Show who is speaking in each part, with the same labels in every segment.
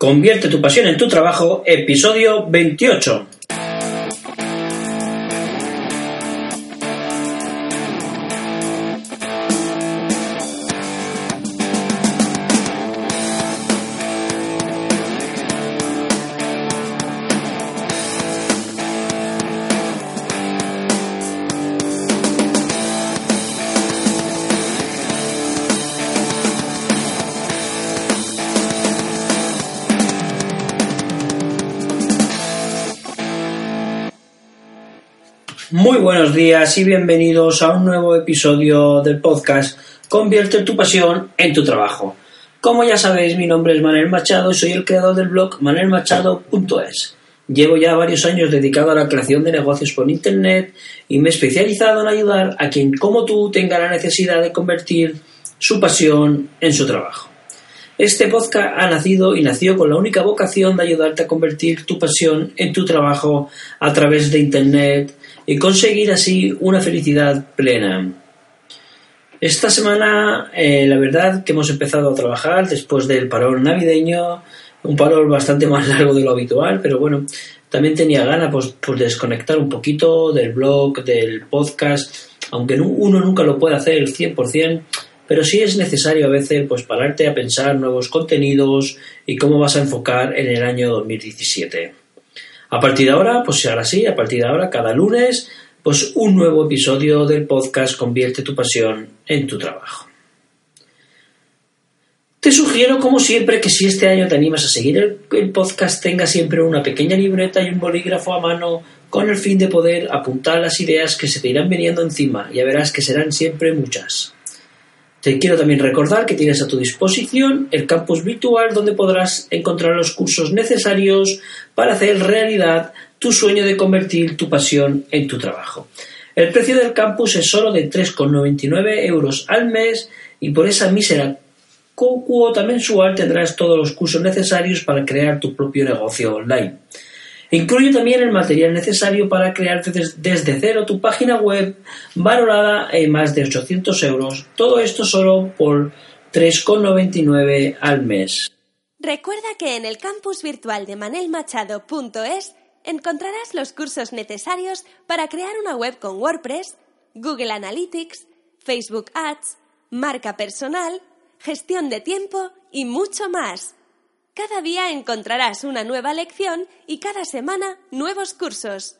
Speaker 1: Convierte tu pasión en tu trabajo, episodio 28. Muy buenos días y bienvenidos a un nuevo episodio del podcast Convierte tu pasión en tu trabajo. Como ya sabéis, mi nombre es Manuel Machado y soy el creador del blog manelmachado.es. Llevo ya varios años dedicado a la creación de negocios por Internet y me he especializado en ayudar a quien como tú tenga la necesidad de convertir su pasión en su trabajo. Este podcast ha nacido y nació con la única vocación de ayudarte a convertir tu pasión en tu trabajo a través de Internet y conseguir así una felicidad plena. Esta semana, eh, la verdad que hemos empezado a trabajar después del parón navideño, un parón bastante más largo de lo habitual, pero bueno, también tenía ganas pues, pues, de desconectar un poquito del blog, del podcast, aunque uno nunca lo puede hacer el 100%, pero sí es necesario a veces pues pararte a pensar nuevos contenidos y cómo vas a enfocar en el año 2017. A partir de ahora, pues ahora sí, a partir de ahora, cada lunes, pues un nuevo episodio del podcast Convierte tu pasión en tu trabajo. Te sugiero, como siempre, que si este año te animas a seguir el, el, podcast, tengas siempre una pequeña libreta y un bolígrafo a mano con el fin de poder apuntar las ideas que se te irán viniendo encima. Ya verás que serán siempre muchas. Te quiero también recordar que tienes a tu disposición el campus virtual donde podrás encontrar los cursos necesarios para hacer realidad tu sueño de convertir tu pasión en tu trabajo. El precio del campus es solo de 3,99 euros al mes y por esa mísera cuota mensual tendrás todos los cursos necesarios para crear tu propio negocio online. Incluye también el material necesario para crear desde cero tu página web valorada en más de 800 euros. Todo esto solo por 3,99 al mes.
Speaker 2: Recuerda que en el campus virtual de manelmachado.es encontrarás los cursos necesarios para crear una web con WordPress, Google Analytics, Facebook Ads, marca personal, gestión de tiempo y mucho más. Cada día encontrarás una nueva lección y cada semana nuevos cursos.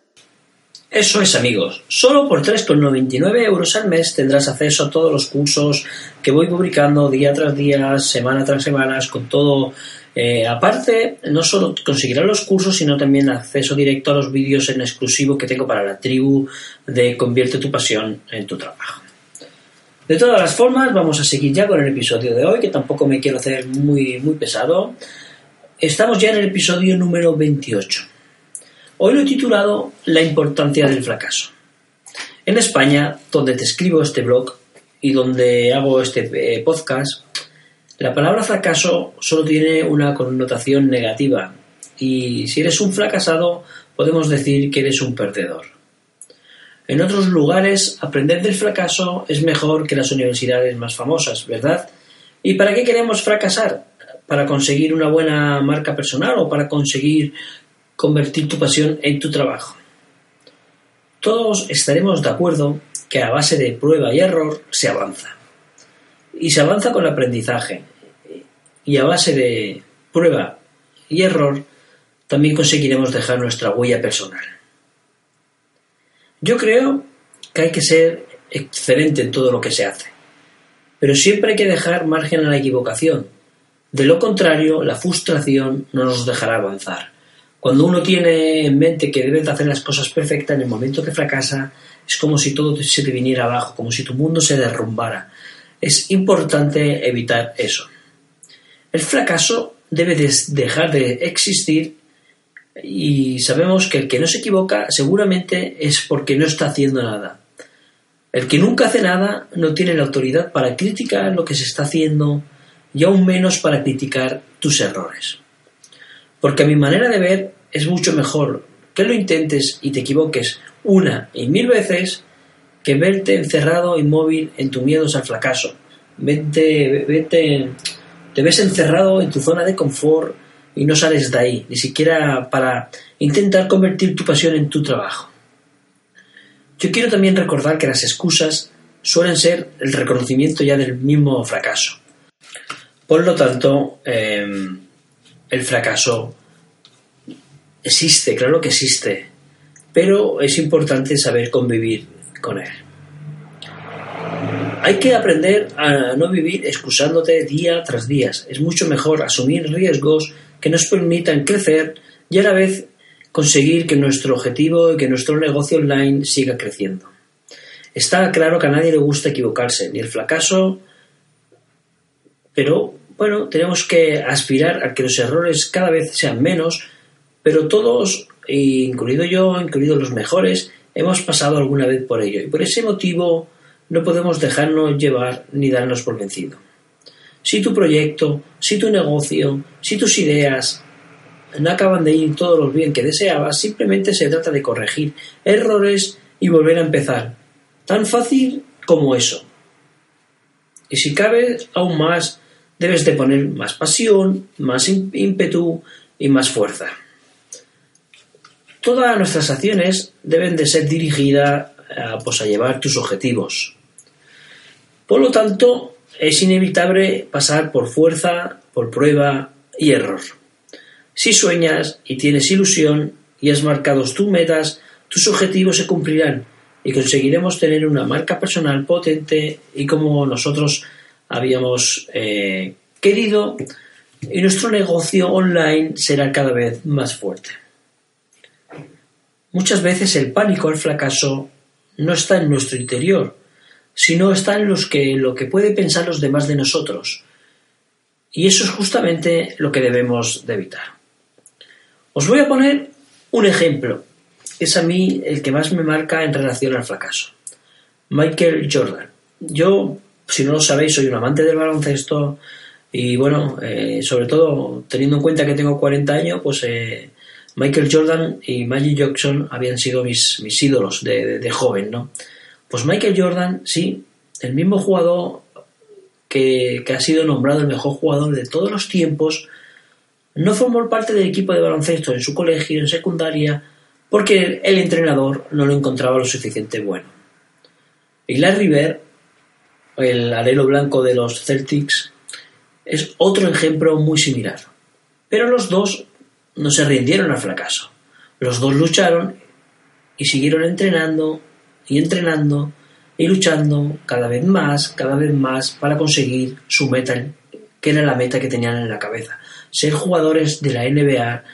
Speaker 1: Eso es amigos, solo por 3,99 euros al mes tendrás acceso a todos los cursos que voy publicando día tras día, semana tras semana, con todo. Eh, aparte, no solo conseguirás los cursos, sino también acceso directo a los vídeos en exclusivo que tengo para la tribu de Convierte tu pasión en tu trabajo. De todas las formas, vamos a seguir ya con el episodio de hoy, que tampoco me quiero hacer muy, muy pesado. Estamos ya en el episodio número 28. Hoy lo he titulado La importancia del fracaso. En España, donde te escribo este blog y donde hago este eh, podcast, la palabra fracaso solo tiene una connotación negativa y si eres un fracasado podemos decir que eres un perdedor. En otros lugares, aprender del fracaso es mejor que las universidades más famosas, ¿verdad? ¿Y para qué queremos fracasar? ¿Para conseguir una buena marca personal o para conseguir convertir tu pasión en tu trabajo? Todos estaremos de acuerdo que a base de prueba y error se avanza. Y se avanza con el aprendizaje. Y a base de prueba y error también conseguiremos dejar nuestra huella personal. Yo creo que hay que ser excelente en todo lo que se hace, pero siempre hay que dejar margen a la equivocación. De lo contrario, la frustración no nos dejará avanzar. Cuando uno tiene en mente que debes hacer las cosas perfectas, en el momento que fracasa, es como si todo se te viniera abajo, como si tu mundo se derrumbara. Es importante evitar eso. El fracaso debe dejar de existir y sabemos que el que no se equivoca seguramente es porque no está haciendo nada. El que nunca hace nada no tiene la autoridad para criticar lo que se está haciendo y aún menos para criticar tus errores. Porque a mi manera de ver es mucho mejor que lo intentes y te equivoques una y mil veces que verte encerrado inmóvil en tus miedos al fracaso. Vete, vete, te ves encerrado en tu zona de confort y no sales de ahí, ni siquiera para intentar convertir tu pasión en tu trabajo. Yo quiero también recordar que las excusas suelen ser el reconocimiento ya del mismo fracaso. Por lo tanto, em, el fracaso existe, claro que existe, pero es importante saber convivir con él. Hay que aprender a no vivir excusándote día tras día. Es mucho mejor asumir riesgos que nos permitan crecer y a la vez conseguir que nuestro objetivo y que nuestro negocio online siga creciendo. Está claro que a nadie le gusta equivocarse, ni el fracaso, pero bueno, tenemos que aspirar a que los errores cada vez sean menos, pero todos, incluido yo, incluidos los mejores, hemos pasado alguna vez por ello y por ese motivo no podemos dejarnos llevar ni darnos por vencido. Si tu proyecto, si tu negocio, si tus ideas no acaban de ir todos los bien que deseabas, simplemente se trata de corregir errores y volver a empezar. Tan fácil como eso. Y si cabe aún más, debes de poner más pasión, más ímpetu y más fuerza. Todas nuestras acciones deben de ser dirigidas a, pues, a llevar tus objetivos. Por lo tanto, es inevitable pasar por fuerza, por prueba y error. Si sueñas y tienes ilusión y has marcado tus metas, tus objetivos se cumplirán y conseguiremos tener una marca personal potente y como nosotros habíamos eh, querido y nuestro negocio online será cada vez más fuerte. Muchas veces el pánico al fracaso no está en nuestro interior, sino está en lo que puede pensar los demás de nosotros. Y eso es justamente lo que debemos de evitar. Os voy a poner un ejemplo. Es a mí el que más me marca en relación al fracaso. Michael Jordan. Yo, si no lo sabéis, soy un amante del baloncesto y bueno, eh, sobre todo teniendo en cuenta que tengo 40 años, pues eh, Michael Jordan y Magic Johnson habían sido mis, mis ídolos de, de, joven, ¿no? Pues Michael Jordan, sí, el mismo jugador que, que ha sido nombrado el mejor jugador de todos los tiempos, no formó parte del equipo de baloncesto en su colegio, en secundaria, porque el entrenador no lo encontraba lo suficiente bueno. Y Larry Bird, el alelo blanco de los Celtics, es otro ejemplo muy similar. Pero los dos no se rindieron al fracaso. Los dos lucharon y siguieron entrenando y entrenando y luchando cada vez más, cada vez más para conseguir su meta, que era la meta que tenían en la cabeza ser jugadores de la NBA,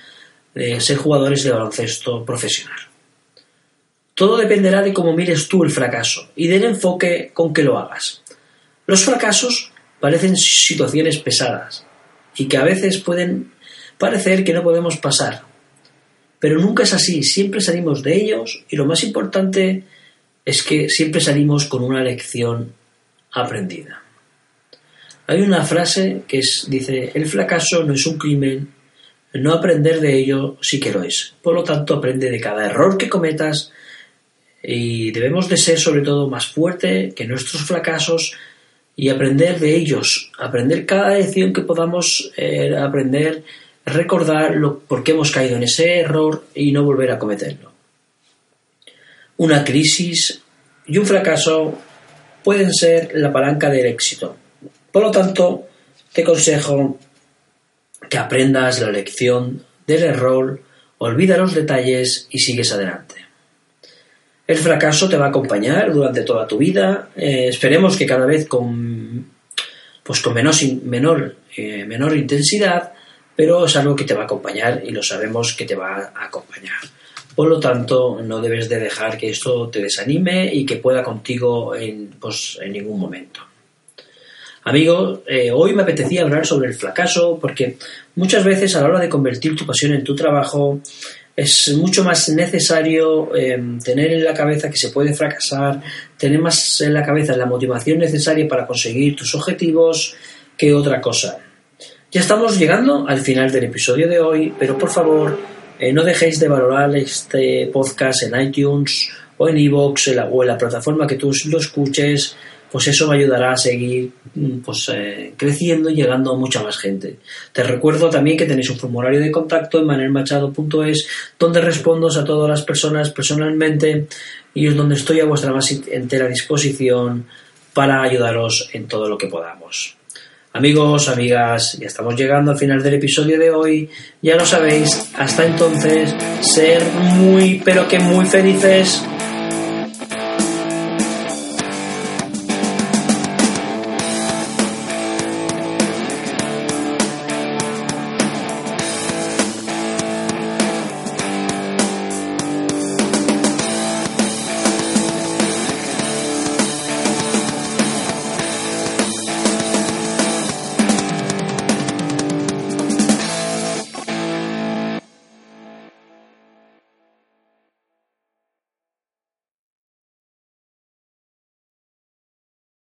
Speaker 1: de ser jugadores de baloncesto profesional. Todo dependerá de cómo mires tú el fracaso y del enfoque con que lo hagas. Los fracasos parecen situaciones pesadas y que a veces pueden parecer que no podemos pasar. Pero nunca es así, siempre salimos de ellos y lo más importante es que siempre salimos con una lección aprendida. Hay una frase que dice, el fracaso no es un crimen, no aprender de ello sí que lo es. Por lo tanto, aprende de cada error que cometas y debemos de ser sobre todo más fuerte que nuestros fracasos y aprender de ellos, aprender cada lección que podamos eh, aprender, recordar lo, por qué hemos caído en ese error y no volver a cometerlo. Una crisis y un fracaso pueden ser la palanca del éxito por lo tanto, te aconsejo que aprendas la lección del error, olvida los detalles y sigues adelante. El fracaso te va a acompañar durante toda tu vida. Eh, esperemos que cada vez con, pues con menor, menor, eh, menor intensidad, pero es algo que te va a acompañar y lo sabemos que te va a acompañar. Por lo tanto, no debes de dejar que esto te desanime y que pueda contigo en, pues, en ningún momento. Amigos, eh, hoy me apetecía hablar sobre el fracaso porque muchas veces a la hora de convertir tu pasión en tu trabajo es mucho más necesario em, tener en la cabeza que se puede fracasar, tener más en la cabeza la motivación necesaria para conseguir tus objetivos que otra cosa. Ya estamos llegando al final del episodio de hoy, pero por favor eh, no dejéis de valorar este podcast en iTunes o en iVoox o en la plataforma que tú lo escuches pues eso me ayudará a seguir mm, pues, eh, creciendo y llegando a mucha más gente. Te recuerdo también que tenéis un formulario de contacto en manelmachado.es donde respondo a todas las personas personalmente y es donde estoy a vuestra más entera disposición para ayudaros en todo lo que podamos. Amigos, amigas, ya estamos llegando al final del episodio de hoy. Ya lo sabéis, hasta entonces, ser muy, pero que muy felices.